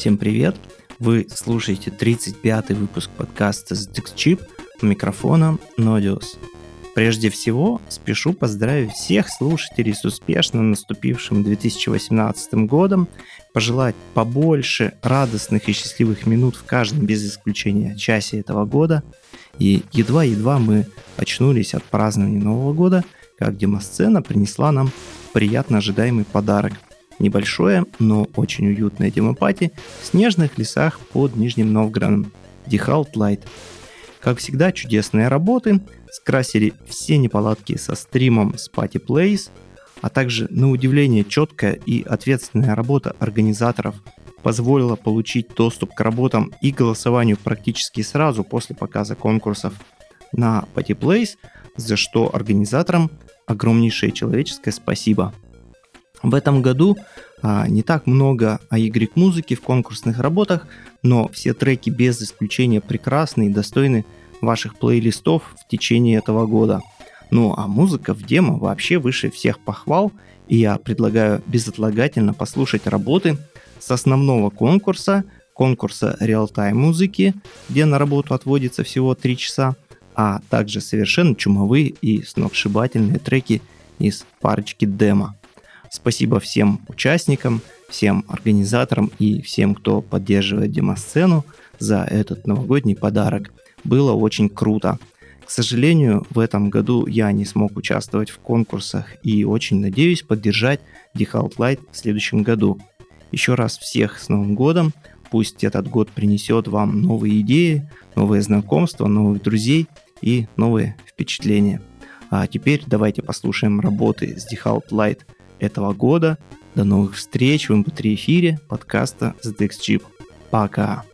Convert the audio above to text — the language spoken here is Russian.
Всем привет! Вы слушаете 35-й выпуск подкаста с DexChip у микрофона Nodius. Прежде всего, спешу поздравить всех слушателей с успешно наступившим 2018 годом, пожелать побольше радостных и счастливых минут в каждом без исключения часе этого года. И едва-едва мы очнулись от празднования Нового года, как демосцена принесла нам приятно ожидаемый подарок. Небольшое, но очень уютное демопати в снежных лесах под Нижним Новгородом. Дихалт Light. Как всегда, чудесные работы, скрасили все неполадки со стримом с Party Plays, а также, на удивление, четкая и ответственная работа организаторов позволила получить доступ к работам и голосованию практически сразу после показа конкурсов на Party Plays, за что организаторам огромнейшее человеческое спасибо. В этом году а, не так много Y-музыки в конкурсных работах, но все треки без исключения прекрасны и достойны ваших плейлистов в течение этого года. Ну а музыка в демо вообще выше всех похвал, и я предлагаю безотлагательно послушать работы с основного конкурса, конкурса реал-тайм музыки, где на работу отводится всего 3 часа, а также совершенно чумовые и сногсшибательные треки из парочки демо. Спасибо всем участникам, всем организаторам и всем, кто поддерживает демосцену за этот новогодний подарок. Было очень круто. К сожалению, в этом году я не смог участвовать в конкурсах и очень надеюсь поддержать Default Light в следующем году. Еще раз всех с Новым годом. Пусть этот год принесет вам новые идеи, новые знакомства, новых друзей и новые впечатления. А теперь давайте послушаем работы с Default Light этого года. До новых встреч в MP3 эфире подкаста с DexChip. Пока!